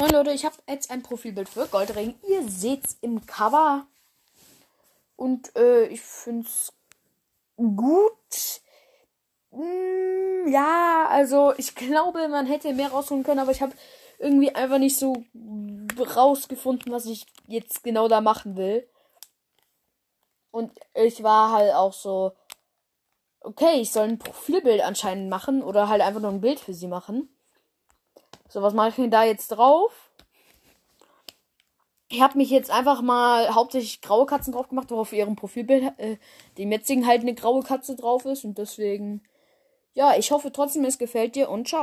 Moin Leute, ich habe jetzt ein Profilbild für Goldring. Ihr seht's im Cover. Und äh, ich find's gut. Hm, ja, also ich glaube, man hätte mehr rausholen können, aber ich habe irgendwie einfach nicht so rausgefunden, was ich jetzt genau da machen will. Und ich war halt auch so, okay, ich soll ein Profilbild anscheinend machen oder halt einfach nur ein Bild für sie machen. So, was mache ich denn da jetzt drauf? Ich habe mich jetzt einfach mal hauptsächlich graue Katzen drauf gemacht, worauf ihrem Profilbild äh, dem jetzigen halt eine graue Katze drauf ist. Und deswegen, ja, ich hoffe trotzdem, es gefällt dir und ciao.